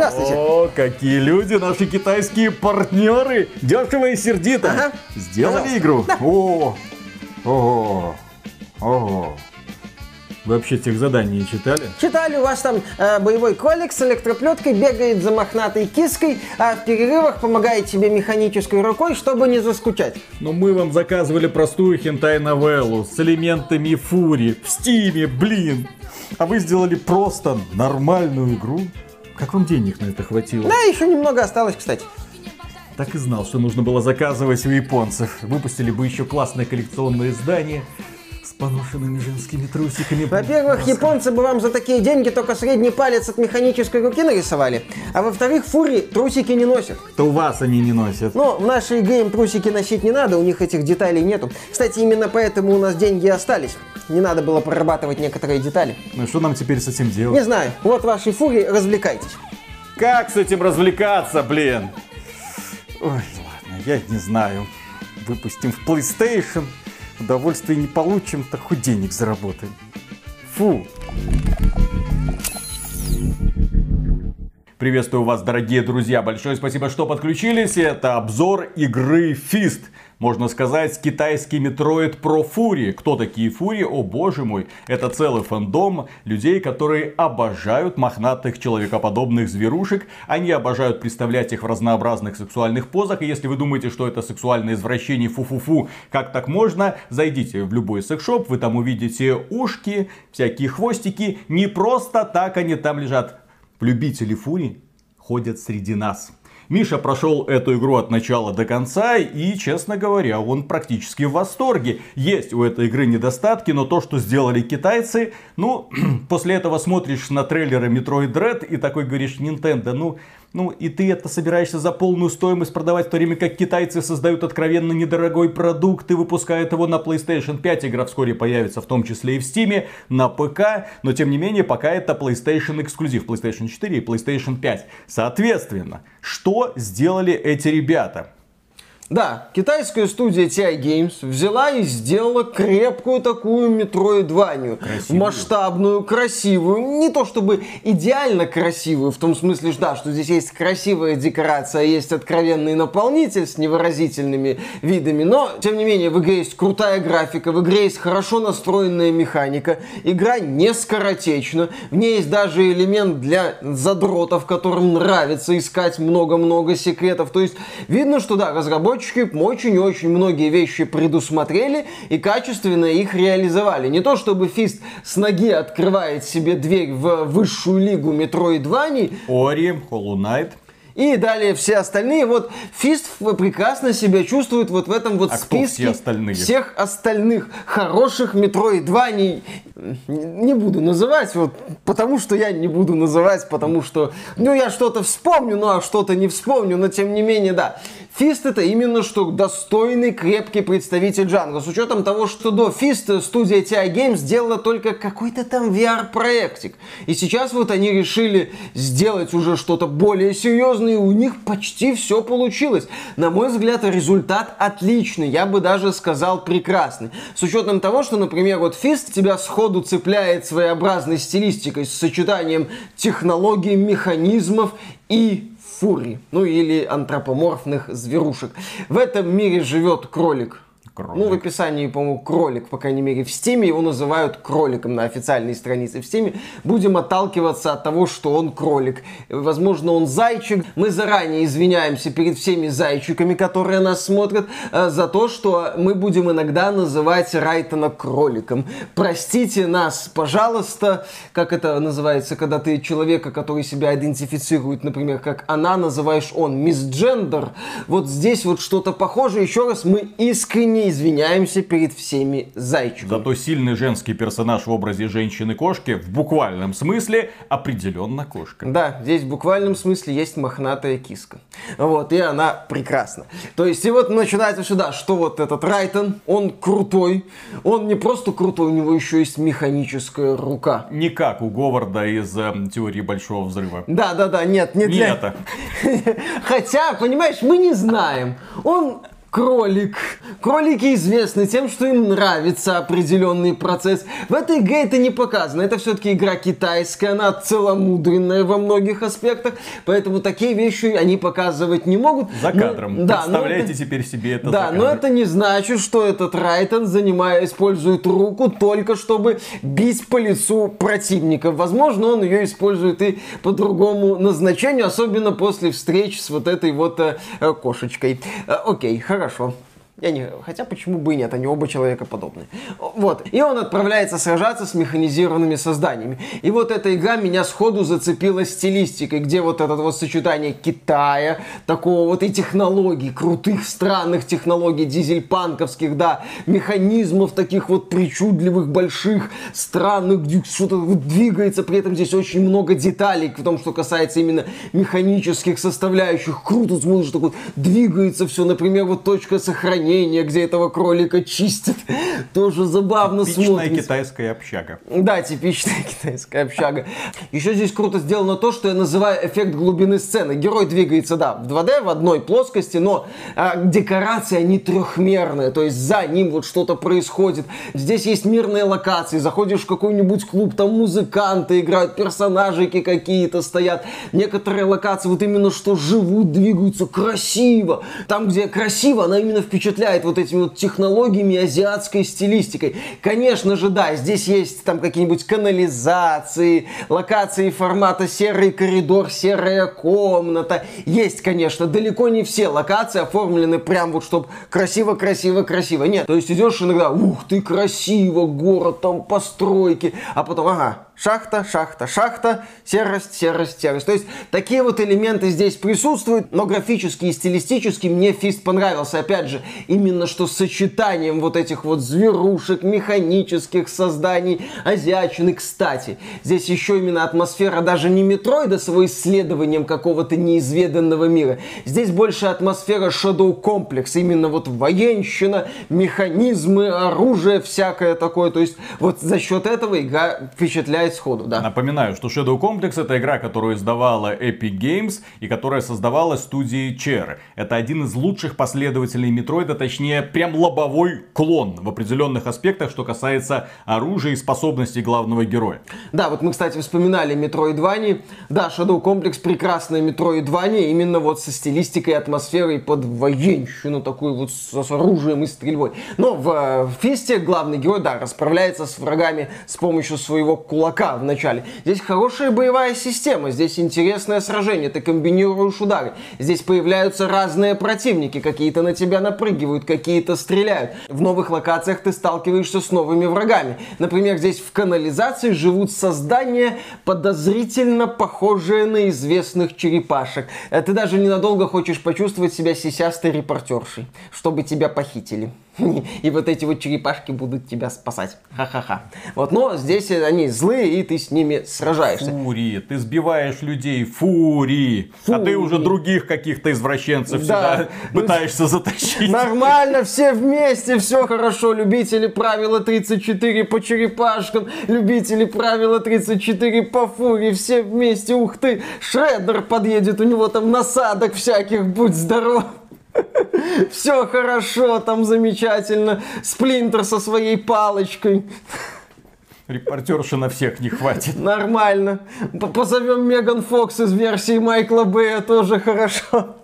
Здравствуйте. О, какие люди, наши китайские партнеры. Дешево и сердито. Ага. Сделали Пожалуйста. игру? О, ого, ого. Вы вообще тех заданий не читали? Читали, у вас там э, боевой кролик с электроплеткой бегает за мохнатой киской, а в перерывах помогает себе механической рукой, чтобы не заскучать. Но мы вам заказывали простую хентай-новеллу с элементами фури в стиме, блин. А вы сделали просто нормальную игру? Как вам денег на это хватило? Да, еще немного осталось, кстати. Так и знал, что нужно было заказывать у японцев. Выпустили бы еще классное коллекционное издание поношенными женскими трусиками. Во-первых, японцы бы вам за такие деньги только средний палец от механической руки нарисовали. А во-вторых, фури трусики не носят. То у вас они не носят. Но в нашей игре им трусики носить не надо, у них этих деталей нету. Кстати, именно поэтому у нас деньги остались. Не надо было прорабатывать некоторые детали. Ну и что нам теперь с этим Не делать? знаю, вот ваши фури, развлекайтесь. Как с этим развлекаться, блин? Ой, ладно, я не знаю. Выпустим в PlayStation, удовольствия не получим, так хоть денег заработаем. Фу. Приветствую вас, дорогие друзья. Большое спасибо, что подключились. Это обзор игры Fist. Можно сказать, китайский Metroid Pro Fury. Кто такие Фури? О боже мой. Это целый фандом людей, которые обожают мохнатых человекоподобных зверушек. Они обожают представлять их в разнообразных сексуальных позах. И если вы думаете, что это сексуальное извращение, фу-фу-фу, как так можно, зайдите в любой секс-шоп, вы там увидите ушки, всякие хвостики. Не просто так они там лежат. Любители фури ходят среди нас. Миша прошел эту игру от начала до конца и, честно говоря, он практически в восторге. Есть у этой игры недостатки, но то, что сделали китайцы, ну, после этого смотришь на трейлеры Metroid Dread и такой говоришь, Nintendo, ну, ну и ты это собираешься за полную стоимость продавать, в то время как китайцы создают откровенно недорогой продукт и выпускают его на PlayStation 5. Игра вскоре появится в том числе и в Steam, на ПК, но тем не менее пока это PlayStation эксклюзив, PlayStation 4 и PlayStation 5. Соответственно, что сделали эти ребята? Да, китайская студия TI Games взяла и сделала крепкую такую метроидванию. Красивую. Масштабную, красивую. Не то чтобы идеально красивую, в том смысле, да, что здесь есть красивая декорация, есть откровенный наполнитель с невыразительными видами, но, тем не менее, в игре есть крутая графика, в игре есть хорошо настроенная механика, игра не скоротечна, в ней есть даже элемент для задротов, которым нравится искать много-много секретов. То есть, видно, что да, разработчики очень-очень многие вещи предусмотрели и качественно их реализовали. Не то чтобы Фист с ноги открывает себе дверь в высшую лигу Метроидваний, Ори, Hollow Knight. и далее все остальные. Вот Фист прекрасно себя чувствует вот в этом вот А списке все остальные? всех остальных хороших метроидваний. Не буду называть, вот, потому что я не буду называть, потому что, ну, я что-то вспомню, ну, а что-то не вспомню, но тем не менее, да. Фист это именно что достойный, крепкий представитель жанра. С учетом того, что до Фиста студия TI Games сделала только какой-то там VR-проектик. И сейчас вот они решили сделать уже что-то более серьезное, и у них почти все получилось. На мой взгляд, результат отличный. Я бы даже сказал прекрасный. С учетом того, что, например, вот Фист тебя сходу цепляет своеобразной стилистикой с сочетанием технологий, механизмов и фури, ну или антропоморфных зверушек. В этом мире живет кролик. Кролик. Ну, в описании, по-моему, кролик, по крайней мере, в Стиме его называют кроликом на официальной странице в Стиме. Будем отталкиваться от того, что он кролик. Возможно, он зайчик. Мы заранее извиняемся перед всеми зайчиками, которые нас смотрят, э, за то, что мы будем иногда называть Райтона кроликом. Простите нас, пожалуйста. Как это называется, когда ты человека, который себя идентифицирует, например, как она, называешь он мисджендер. Вот здесь вот что-то похожее. Еще раз, мы искренне извиняемся перед всеми зайчиками. Зато сильный женский персонаж в образе женщины-кошки в буквальном смысле определенно кошка. Да, здесь в буквальном смысле есть мохнатая киска. Вот, и она прекрасна. То есть, и вот начинается сюда, что вот этот Райтон, он крутой. Он не просто крутой, у него еще есть механическая рука. Не как у Говарда из э, теории Большого Взрыва. Да, да, да, нет, не Не для... это. Хотя, понимаешь, мы не знаем. Он кролик. Кролики известны тем, что им нравится определенный процесс. В этой игре это не показано. Это все-таки игра китайская, она целомудренная во многих аспектах, поэтому такие вещи они показывать не могут. За кадром. Но, да, Представляете это, теперь себе это Да, но это не значит, что этот Райтон, занимая, использует руку только чтобы бить по лицу противника. Возможно, он ее использует и по другому назначению, особенно после встреч с вот этой вот э, кошечкой. Э, окей, хорошо. Хорошо. Я не... Хотя почему бы и нет, они оба человекоподобные. Вот. И он отправляется сражаться с механизированными созданиями. И вот эта игра меня сходу зацепила стилистикой, где вот это вот сочетание Китая, такого вот и технологий, крутых, странных технологий, дизельпанковских, да, механизмов таких вот причудливых, больших, странных, где что-то вот двигается, при этом здесь очень много деталей в том, что касается именно механических составляющих. Круто смотришь, так вот двигается все, например, вот точка сохранения захоронение, где этого кролика чистят. Тоже забавно Типичная смотрится. китайская общага. Да, типичная китайская общага. Еще здесь круто сделано то, что я называю эффект глубины сцены. Герой двигается, да, в 2D, в одной плоскости, но а, декорации, они трехмерные, то есть за ним вот что-то происходит. Здесь есть мирные локации, заходишь в какой-нибудь клуб, там музыканты играют, персонажики какие-то стоят. Некоторые локации вот именно что живут, двигаются красиво. Там, где красиво, она именно впечатляет впечатляет вот этими вот технологиями азиатской стилистикой. Конечно же, да, здесь есть там какие-нибудь канализации, локации формата серый коридор, серая комната. Есть, конечно, далеко не все локации оформлены прям вот, чтобы красиво, красиво, красиво. Нет, то есть идешь иногда, ух ты, красиво, город, там постройки, а потом, ага, шахта, шахта, шахта, серость, серость, серость. То есть такие вот элементы здесь присутствуют, но графически и стилистически мне Фист понравился. Опять же, именно что сочетанием вот этих вот зверушек, механических созданий, азиатчины. Кстати, здесь еще именно атмосфера даже не Метроида с его исследованием какого-то неизведанного мира. Здесь больше атмосфера Shadow Complex, именно вот военщина, механизмы, оружие всякое такое. То есть вот за счет этого игра впечатляет хватает сходу, да. Напоминаю, что Shadow Complex это игра, которую издавала Epic Games и которая создавалась студией Cherry. Это один из лучших последователей Метроида, точнее, прям лобовой клон в определенных аспектах, что касается оружия и способностей главного героя. Да, вот мы, кстати, вспоминали Metroidvania. Да, Shadow Complex прекрасная Metroidvania, именно вот со стилистикой атмосферой под военщину, такую вот с, с оружием и стрельбой. Но в, э, в Фисте главный герой, да, расправляется с врагами с помощью своего кулака ПК в начале. Здесь хорошая боевая система, здесь интересное сражение, ты комбинируешь удары. Здесь появляются разные противники, какие-то на тебя напрыгивают, какие-то стреляют. В новых локациях ты сталкиваешься с новыми врагами. Например, здесь в канализации живут создания, подозрительно похожие на известных черепашек. Э, ты даже ненадолго хочешь почувствовать себя сисястой репортершей, чтобы тебя похитили. И вот эти вот черепашки будут тебя спасать. Ха-ха-ха. Вот, но здесь они злые, и ты с ними сражаешься. Фури, ты сбиваешь людей, фури. фури. А ты уже других каких-то извращенцев да. сюда пытаешься затащить. Нормально, все вместе, все хорошо. Любители правила 34 по черепашкам, любители правила 34 по фури, все вместе, ух ты. Шреддер подъедет, у него там насадок всяких, будь здоров. Все хорошо, там замечательно. Сплинтер со своей палочкой. Репортерши на всех не хватит. Нормально. Позовем Меган Фокс из версии Майкла Бэя, тоже хорошо.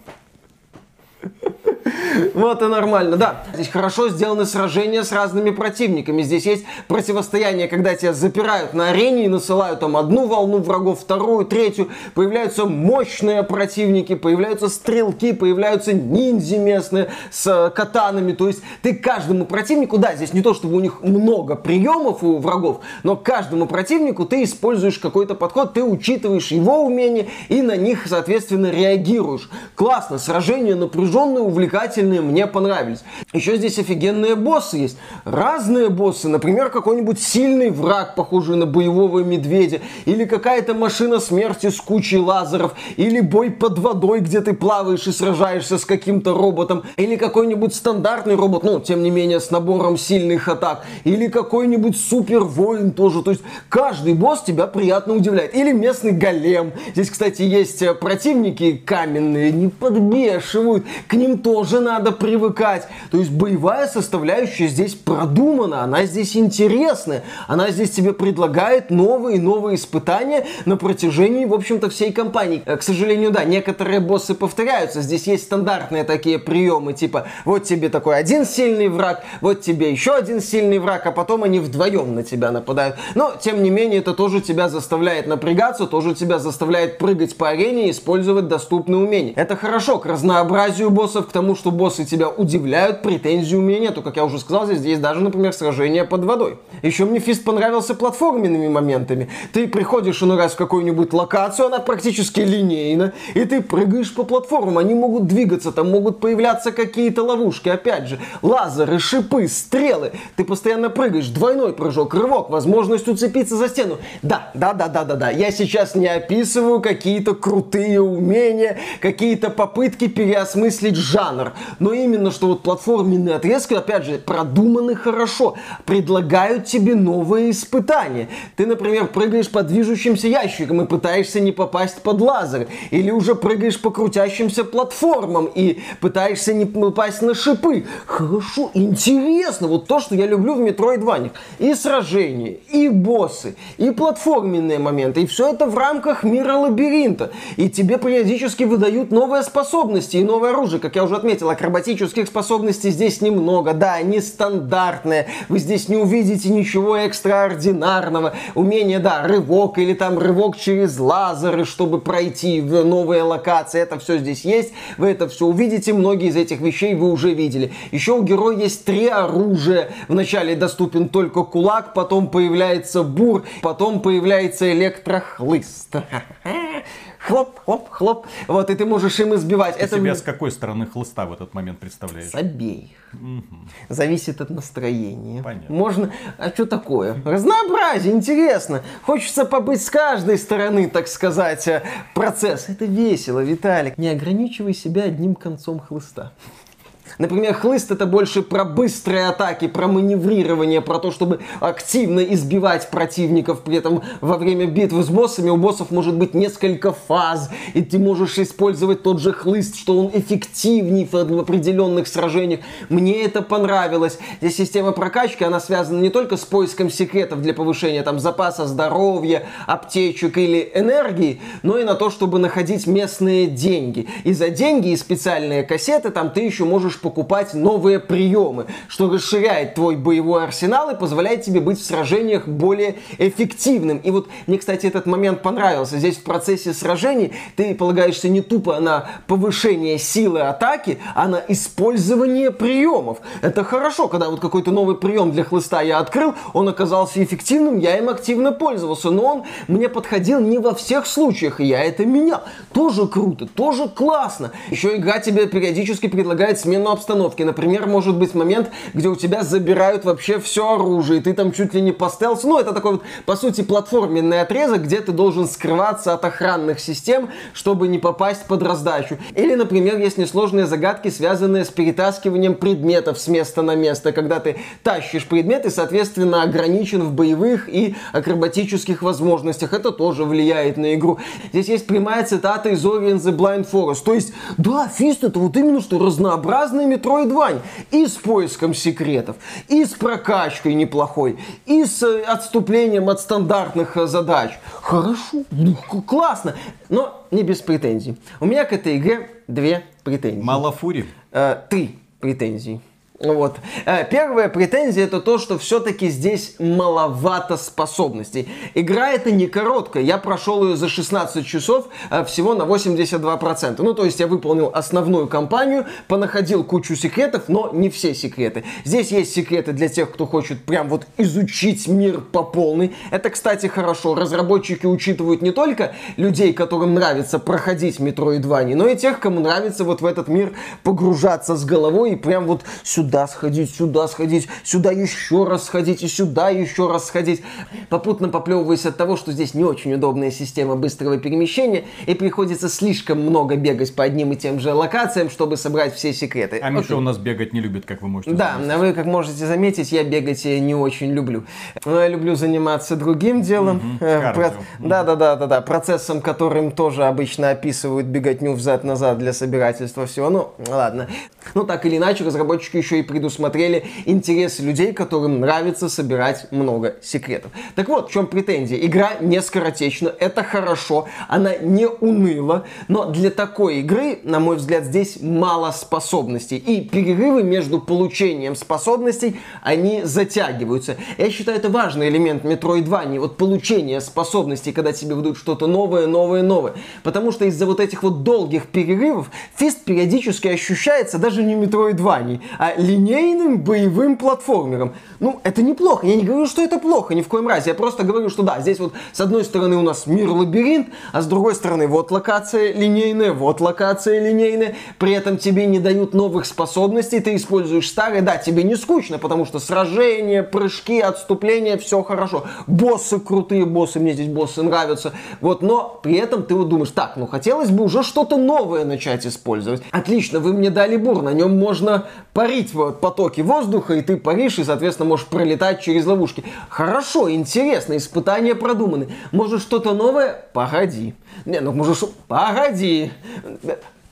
Вот и нормально, да. Здесь хорошо сделаны сражения с разными противниками. Здесь есть противостояние, когда тебя запирают на арене и насылают там одну волну врагов, вторую, третью. Появляются мощные противники, появляются стрелки, появляются ниндзя местные с катанами. То есть ты каждому противнику, да, здесь не то, чтобы у них много приемов у врагов, но каждому противнику ты используешь какой-то подход, ты учитываешь его умения и на них, соответственно, реагируешь. Классно, сражение напряженное, увлекательное увлекательные, мне понравились. Еще здесь офигенные боссы есть. Разные боссы, например, какой-нибудь сильный враг, похожий на боевого медведя, или какая-то машина смерти с кучей лазеров, или бой под водой, где ты плаваешь и сражаешься с каким-то роботом, или какой-нибудь стандартный робот, ну, тем не менее, с набором сильных атак, или какой-нибудь супер воин тоже. То есть каждый босс тебя приятно удивляет. Или местный голем. Здесь, кстати, есть э, противники каменные, не подбешивают. К ним тоже надо привыкать. То есть боевая составляющая здесь продумана, она здесь интересная, она здесь тебе предлагает новые и новые испытания на протяжении, в общем-то, всей кампании. Э, к сожалению, да, некоторые боссы повторяются. Здесь есть стандартные такие приемы, типа вот тебе такой один сильный враг, вот тебе еще один сильный враг, а потом они вдвоем на тебя нападают. Но, тем не менее, это тоже тебя заставляет напрягаться, тоже тебя заставляет прыгать по арене и использовать доступные умения. Это хорошо к разнообразию боссов, к тому, что боссы тебя удивляют, претензий у меня нету. Как я уже сказал, здесь есть даже, например, сражение под водой. Еще мне фист понравился платформенными моментами. Ты приходишь иной раз в какую-нибудь локацию, она практически линейна, и ты прыгаешь по платформам, они могут двигаться, там могут появляться какие-то ловушки, опять же, лазеры, шипы, стрелы. Ты постоянно прыгаешь, двойной прыжок, рывок, возможность уцепиться за стену. Да, да, да, да, да, да. Я сейчас не описываю какие-то крутые умения, какие-то попытки переосмыслить жанр. Но именно что вот платформенные отрезки, опять же, продуманы хорошо, предлагают тебе новые испытания. Ты, например, прыгаешь по движущимся ящикам и пытаешься не попасть под лазер. Или уже прыгаешь по крутящимся платформам и пытаешься не попасть на шипы. Хорошо, интересно. Вот то, что я люблю в Metroidvania. И сражения, и боссы, и платформенные моменты. И все это в рамках мира лабиринта. И тебе периодически выдают новые способности и новое оружие. Как я уже отметил, акробатических способностей здесь немного. Да, они стандартные. Вы здесь не увидите ничего экстраординарного. Умение, да, рывок или там рывок через лазеры, чтобы пройти в новые локации. Это все здесь есть. Вы это все увидите. Многие из этих вещей вы уже видели. Еще у героя есть три оружия. Вначале доступен только кулак, потом появляется бур, потом появляется электрохлыст. хлоп, хлоп, хлоп. Вот, и ты можешь им избивать. Ты это себя с какой стороны хлыста в этот момент представляешь? С обеих. Угу. Зависит от настроения. Понятно. Можно... А что такое? Разнообразие, интересно. Хочется побыть с каждой стороны, так сказать, э, процесс. Это весело, Виталик. Не ограничивай себя одним концом хлыста. Например, хлыст это больше про быстрые атаки, про маневрирование, про то, чтобы активно избивать противников. При этом во время битвы с боссами у боссов может быть несколько фаз, и ты можешь использовать тот же хлыст, что он эффективнее в определенных сражениях. Мне это понравилось. Здесь система прокачки, она связана не только с поиском секретов для повышения там запаса здоровья, аптечек или энергии, но и на то, чтобы находить местные деньги. И за деньги и специальные кассеты там ты еще можешь покупать новые приемы, что расширяет твой боевой арсенал и позволяет тебе быть в сражениях более эффективным. И вот мне, кстати, этот момент понравился. Здесь в процессе сражений ты полагаешься не тупо на повышение силы атаки, а на использование приемов. Это хорошо, когда вот какой-то новый прием для хлыста я открыл, он оказался эффективным, я им активно пользовался, но он мне подходил не во всех случаях, и я это менял. Тоже круто, тоже классно. Еще игра тебе периодически предлагает смену обстановке. Например, может быть момент, где у тебя забирают вообще все оружие, и ты там чуть ли не по стелсу. Ну, это такой вот, по сути, платформенный отрезок, где ты должен скрываться от охранных систем, чтобы не попасть под раздачу. Или, например, есть несложные загадки, связанные с перетаскиванием предметов с места на место, когда ты тащишь предмет и, соответственно, ограничен в боевых и акробатических возможностях. Это тоже влияет на игру. Здесь есть прямая цитата из Ori and the Blind Forest. То есть, да, фист это вот именно что разнообразный Metroidvania. И с поиском секретов, и с прокачкой неплохой, и с э, отступлением от стандартных э, задач. Хорошо, ну, классно, но не без претензий. У меня к этой игре две претензии. Мало фури? Э, три претензии. Вот. Э, первая претензия это то, что все-таки здесь маловато способностей. Игра это не короткая. Я прошел ее за 16 часов э, всего на 82%. Ну, то есть я выполнил основную кампанию, понаходил кучу секретов, но не все секреты. Здесь есть секреты для тех, кто хочет прям вот изучить мир по полной. Это, кстати, хорошо. Разработчики учитывают не только людей, которым нравится проходить Metroidvania, но и тех, кому нравится вот в этот мир погружаться с головой и прям вот сюда сюда сходить, сюда сходить, сюда еще раз сходить и сюда еще раз сходить. Попутно поплевываясь от того, что здесь не очень удобная система быстрого перемещения и приходится слишком много бегать по одним и тем же локациям, чтобы собрать все секреты. А Миша Окей. у нас бегать не любит, как вы можете Да, заметить. вы как можете заметить, я бегать не очень люблю. Но я люблю заниматься другим делом. Угу. Про... Да, да, да, да, да. Процессом, которым тоже обычно описывают беготню взад-назад для собирательства всего. Ну, ладно. Ну, так или иначе, разработчики еще и предусмотрели интересы людей, которым нравится собирать много секретов. Так вот, в чем претензия? Игра не скоротечна, это хорошо, она не уныла, но для такой игры, на мой взгляд, здесь мало способностей. И перерывы между получением способностей, они затягиваются. Я считаю, это важный элемент Metroidvania, вот получение способностей, когда тебе выдают что-то новое, новое, новое. Потому что из-за вот этих вот долгих перерывов фист периодически ощущается даже не Metroidvania, а линейным боевым платформером. Ну, это неплохо. Я не говорю, что это плохо, ни в коем разе. Я просто говорю, что да, здесь вот с одной стороны у нас мир-лабиринт, а с другой стороны вот локация линейная, вот локация линейная. При этом тебе не дают новых способностей, ты используешь старые. Да, тебе не скучно, потому что сражения, прыжки, отступления, все хорошо. Боссы крутые, боссы, мне здесь боссы нравятся. Вот, но при этом ты вот думаешь, так, ну хотелось бы уже что-то новое начать использовать. Отлично, вы мне дали бур, на нем можно парить в потоке воздуха, и ты паришь, и, соответственно, можешь пролетать через ловушки. Хорошо, интересно, испытания продуманы. Может что-то новое? Погоди. Не, ну может, погоди.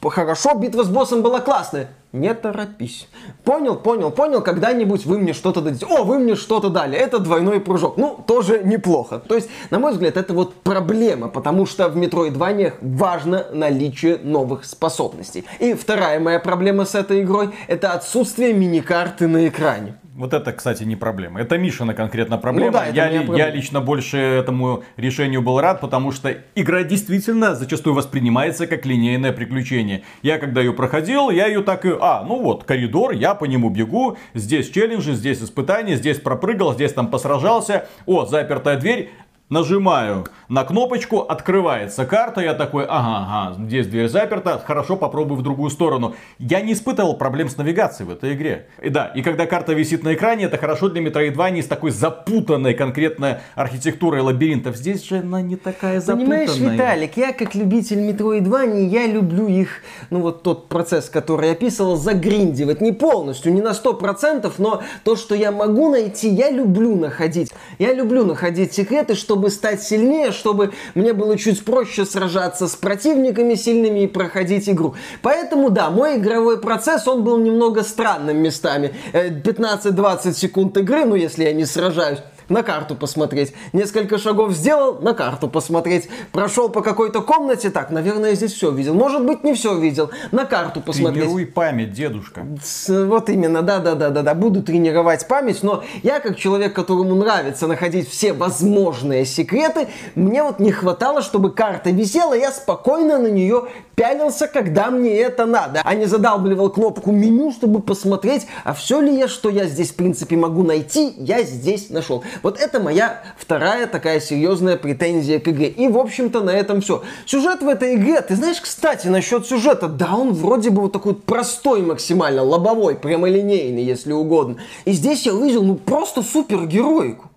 Хорошо, битва с боссом была классная не торопись. Понял, понял, понял, когда-нибудь вы мне что-то дадите. О, вы мне что-то дали. Это двойной прыжок. Ну, тоже неплохо. То есть, на мой взгляд, это вот проблема, потому что в Метроидваниях важно наличие новых способностей. И вторая моя проблема с этой игрой – это отсутствие миникарты на экране. Вот это, кстати, не проблема. Это Мишина конкретно проблема. Ну, да, я, ли, проблема. я лично больше этому решению был рад, потому что игра действительно зачастую воспринимается как линейное приключение. Я когда ее проходил, я ее так и... А, ну вот, коридор, я по нему бегу, здесь челленджи, здесь испытания, здесь пропрыгал, здесь там посражался. О, запертая дверь, нажимаю на кнопочку, открывается карта, я такой, ага, ага, здесь дверь заперта, хорошо, попробую в другую сторону. Я не испытывал проблем с навигацией в этой игре. И да, и когда карта висит на экране, это хорошо для Metroidvania с такой запутанной конкретно архитектурой лабиринтов. Здесь же она не такая запутанная. Понимаешь, Виталик, я как любитель Metroidvania, я люблю их, ну вот тот процесс, который я описывал, загриндивать. Не полностью, не на 100%, но то, что я могу найти, я люблю находить. Я люблю находить секреты, чтобы стать сильнее, чтобы мне было чуть проще сражаться с противниками сильными и проходить игру. Поэтому, да, мой игровой процесс, он был немного странным местами. 15-20 э, секунд игры, ну, если я не сражаюсь на карту посмотреть. Несколько шагов сделал, на карту посмотреть. Прошел по какой-то комнате, так, наверное, здесь все видел. Может быть, не все видел. На карту посмотреть. Тренируй память, дедушка. Вот именно, да-да-да-да-да. Буду тренировать память, но я, как человек, которому нравится находить все возможные секреты, мне вот не хватало, чтобы карта висела, я спокойно на нее пялился, когда мне это надо, а не задалбливал кнопку меню, чтобы посмотреть, а все ли я, что я здесь, в принципе, могу найти, я здесь нашел. Вот это моя вторая такая серьезная претензия к игре. И, в общем-то, на этом все. Сюжет в этой игре, ты знаешь, кстати, насчет сюжета, да, он вроде бы вот такой простой максимально, лобовой, прямолинейный, если угодно. И здесь я увидел, ну, просто супергероику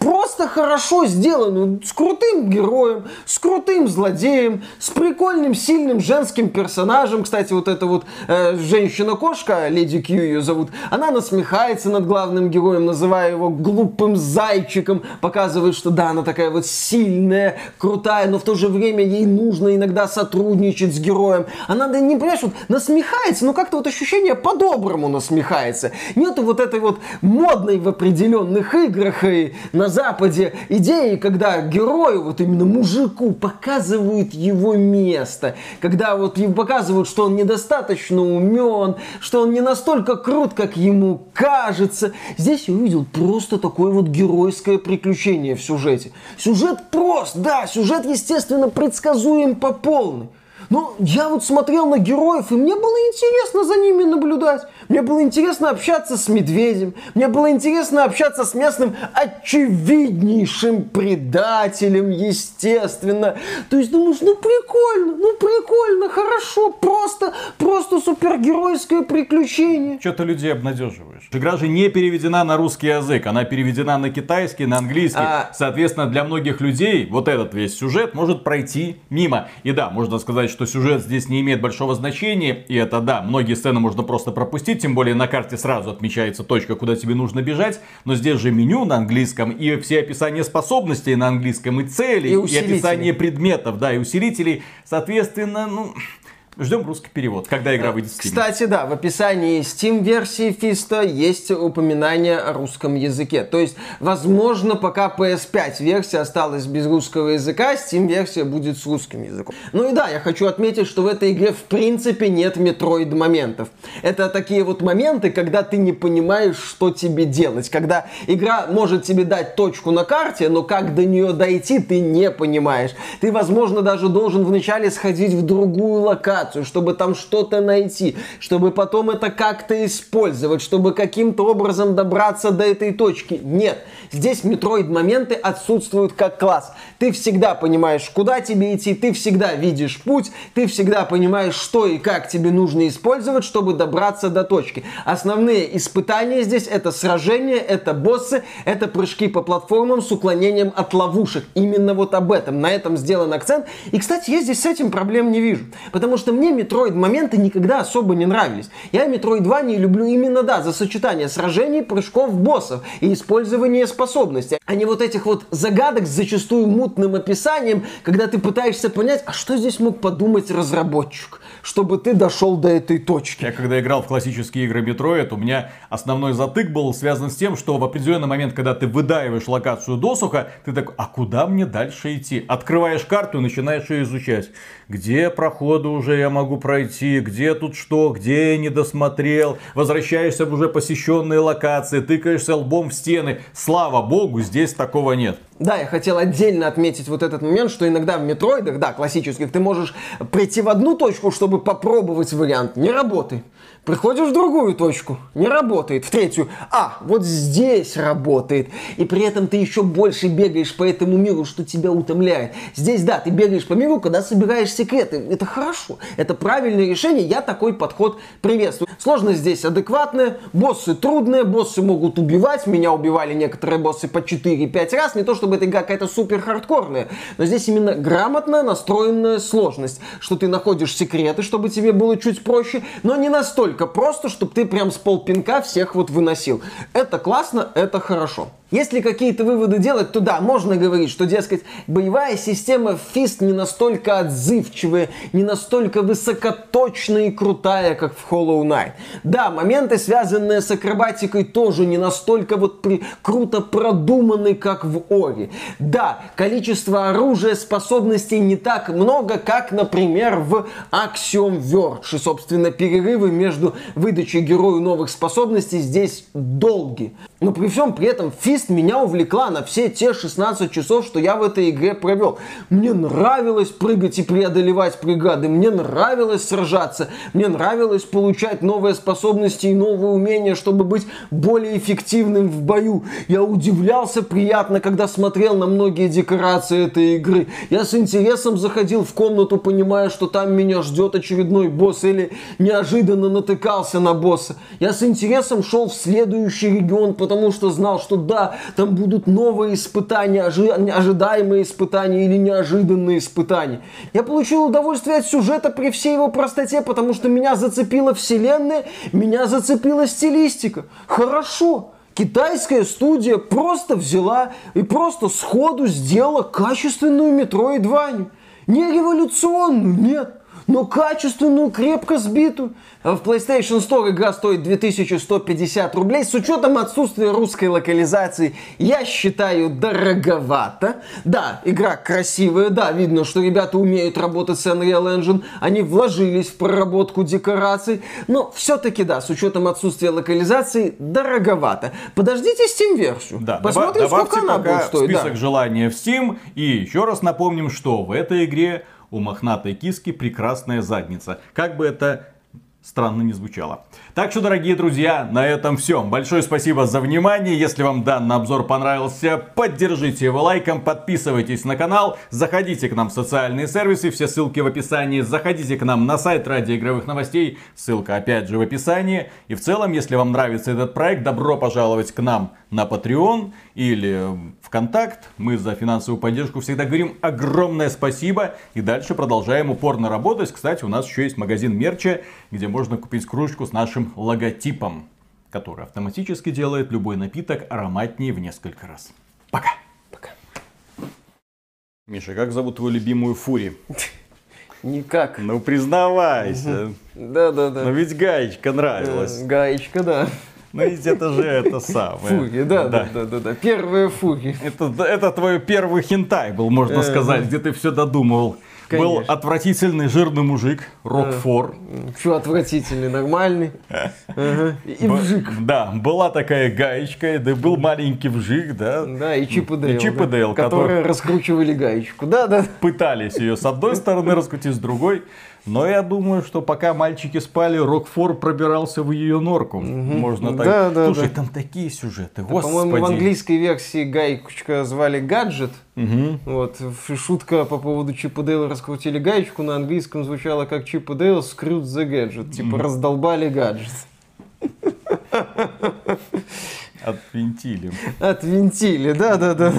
просто хорошо сделанную, с крутым героем, с крутым злодеем, с прикольным, сильным женским персонажем. Кстати, вот эта вот э, женщина-кошка, Леди Кью ее зовут, она насмехается над главным героем, называя его глупым зайчиком, показывает, что да, она такая вот сильная, крутая, но в то же время ей нужно иногда сотрудничать с героем. Она, да не понимаешь, вот насмехается, но как-то вот ощущение по-доброму насмехается. Нету вот этой вот модной в определенных играх и на Западе идеи, когда герою, вот именно мужику, показывают его место. Когда вот ему показывают, что он недостаточно умен, что он не настолько крут, как ему кажется. Здесь я увидел просто такое вот геройское приключение в сюжете. Сюжет прост, да, сюжет, естественно, предсказуем по полной. Но я вот смотрел на героев, и мне было интересно за ними наблюдать. Мне было интересно общаться с медведем. Мне было интересно общаться с местным очевиднейшим предателем, естественно. То есть думаешь, ну прикольно, ну прикольно, хорошо, просто, просто супергеройское приключение. Что ты людей обнадеживаешь? Игра же не переведена на русский язык, она переведена на китайский, на английский. А... Соответственно, для многих людей вот этот весь сюжет может пройти мимо. И да, можно сказать, что сюжет здесь не имеет большого значения, и это да, многие сцены можно просто пропустить, тем более на карте сразу отмечается точка, куда тебе нужно бежать, но здесь же меню на английском, и все описания способностей на английском, и цели, и, и описание предметов, да, и усилителей, соответственно, ну, Ждем русский перевод, когда игра выйдет в Steam. Кстати, да, в описании Steam-версии Фиста есть упоминание о русском языке. То есть, возможно, пока PS5 версия осталась без русского языка, Steam-версия будет с русским языком. Ну и да, я хочу отметить, что в этой игре в принципе нет метроид моментов. Это такие вот моменты, когда ты не понимаешь, что тебе делать. Когда игра может тебе дать точку на карте, но как до нее дойти, ты не понимаешь. Ты, возможно, даже должен вначале сходить в другую локацию, информацию, чтобы там что-то найти, чтобы потом это как-то использовать, чтобы каким-то образом добраться до этой точки. Нет, здесь метроид-моменты отсутствуют как класс. Ты всегда понимаешь, куда тебе идти, ты всегда видишь путь, ты всегда понимаешь, что и как тебе нужно использовать, чтобы добраться до точки. Основные испытания здесь это сражения, это боссы, это прыжки по платформам с уклонением от ловушек. Именно вот об этом, на этом сделан акцент. И, кстати, я здесь с этим проблем не вижу. Потому что мне Metroid моменты никогда особо не нравились. Я Metroid 2 не люблю именно, да, за сочетание сражений, прыжков, боссов и использование способностей. А не вот этих вот загадок с зачастую мутным описанием, когда ты пытаешься понять, а что здесь мог подумать разработчик, чтобы ты дошел до этой точки. Я когда играл в классические игры Metroid, у меня основной затык был связан с тем, что в определенный момент, когда ты выдаиваешь локацию досуха, ты такой, а куда мне дальше идти? Открываешь карту и начинаешь ее изучать. Где проходы уже я могу пройти, где тут что, где я не досмотрел, возвращаешься в уже посещенные локации, тыкаешься лбом в стены. Слава богу, здесь такого нет. Да, я хотел отдельно отметить вот этот момент, что иногда в метроидах, да, классических, ты можешь прийти в одну точку, чтобы попробовать вариант. Не работает. Приходишь в другую точку, не работает. В третью, а, вот здесь работает. И при этом ты еще больше бегаешь по этому миру, что тебя утомляет. Здесь, да, ты бегаешь по миру, когда собираешь секреты. Это хорошо, это правильное решение, я такой подход приветствую. Сложность здесь адекватная, боссы трудные, боссы могут убивать. Меня убивали некоторые боссы по 4-5 раз. Не то, чтобы эта игра какая-то супер хардкорная, но здесь именно грамотно настроенная сложность, что ты находишь секреты, чтобы тебе было чуть проще, но не настолько настолько просто, чтобы ты прям с полпинка всех вот выносил. Это классно, это хорошо. Если какие-то выводы делать, то да, можно говорить, что, дескать, боевая система Fist не настолько отзывчивая, не настолько высокоточная и крутая, как в Hollow Knight. Да, моменты, связанные с акробатикой, тоже не настолько вот при... круто продуманы, как в Ори. Да, количество оружия, способностей не так много, как, например, в Axiom Verge. И, собственно, перерывы между выдачей герою новых способностей здесь долгие. Но при всем при этом Fist меня увлекла на все те 16 часов, что я в этой игре провел. Мне нравилось прыгать и преодолевать бригады, мне нравилось сражаться, мне нравилось получать новые способности и новые умения, чтобы быть более эффективным в бою. Я удивлялся приятно, когда смотрел на многие декорации этой игры. Я с интересом заходил в комнату, понимая, что там меня ждет очередной босс или неожиданно натыкался на босса. Я с интересом шел в следующий регион, потому что знал, что да, там будут новые испытания, ожи- ожидаемые испытания или неожиданные испытания. Я получил удовольствие от сюжета при всей его простоте, потому что меня зацепила вселенная, меня зацепила стилистика. Хорошо. Китайская студия просто взяла и просто сходу сделала качественную Metroidvania. Не революционную, нет но качественную, крепко сбитую. В PlayStation Store игра стоит 2150 рублей. С учетом отсутствия русской локализации, я считаю дороговато. Да, игра красивая, да, видно, что ребята умеют работать с Unreal Engine. Они вложились в проработку декораций. Но все-таки, да, с учетом отсутствия локализации, дороговато. Подождите Steam-версию. Да, Посмотрим, сколько она будет стоить. список да. желания в Steam. И еще раз напомним, что в этой игре у мохнатой киски прекрасная задница. Как бы это странно не звучало. Так что, дорогие друзья, на этом все. Большое спасибо за внимание. Если вам данный обзор понравился, поддержите его лайком, подписывайтесь на канал, заходите к нам в социальные сервисы, все ссылки в описании, заходите к нам на сайт ради игровых новостей, ссылка опять же в описании. И в целом, если вам нравится этот проект, добро пожаловать к нам на Patreon или ВКонтакт. Мы за финансовую поддержку всегда говорим огромное спасибо. И дальше продолжаем упорно работать. Кстати, у нас еще есть магазин мерча, где можно купить кружку с нашим логотипом, который автоматически делает любой напиток ароматнее в несколько раз. Пока! Пока. Миша, как зовут твою любимую фури? Никак. Ну признавайся. Да, да, да. Но ведь гаечка нравилась. Э, Гаечка, да. Ну ведь это же это самое. Фуги, да, да, да, да, да. Первые фуги. Это, это твой первый хентай был, можно Э, сказать, где ты все додумывал. Был Конечно. отвратительный жирный мужик, Рокфор. Что отвратительный, нормальный. Ага. И вжик. Да, была такая гаечка, да был маленький вжик, да. Да, и Чип и Дейл. Чип и да, Дейл, Которые раскручивали гаечку. Да, да. Пытались ее с одной стороны раскрутить, с другой. Но я думаю, что пока мальчики спали, Рокфор пробирался в ее норку. Можно так. Да, да, Слушай, да. там такие сюжеты, По-моему, в господи. английской версии гаечка звали гаджет. Мгм. Вот, шутка по поводу Чип и Дейла раскрутили гаечку, на английском звучало как Чип и Дейл screwed the gadget. Типа раздолбали гаджет. Отвинтили. Отвинтили, да, да, да.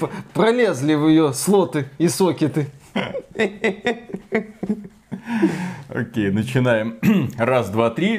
П- Пролезли в ее слоты и сокеты. Окей, начинаем. Раз, два, три.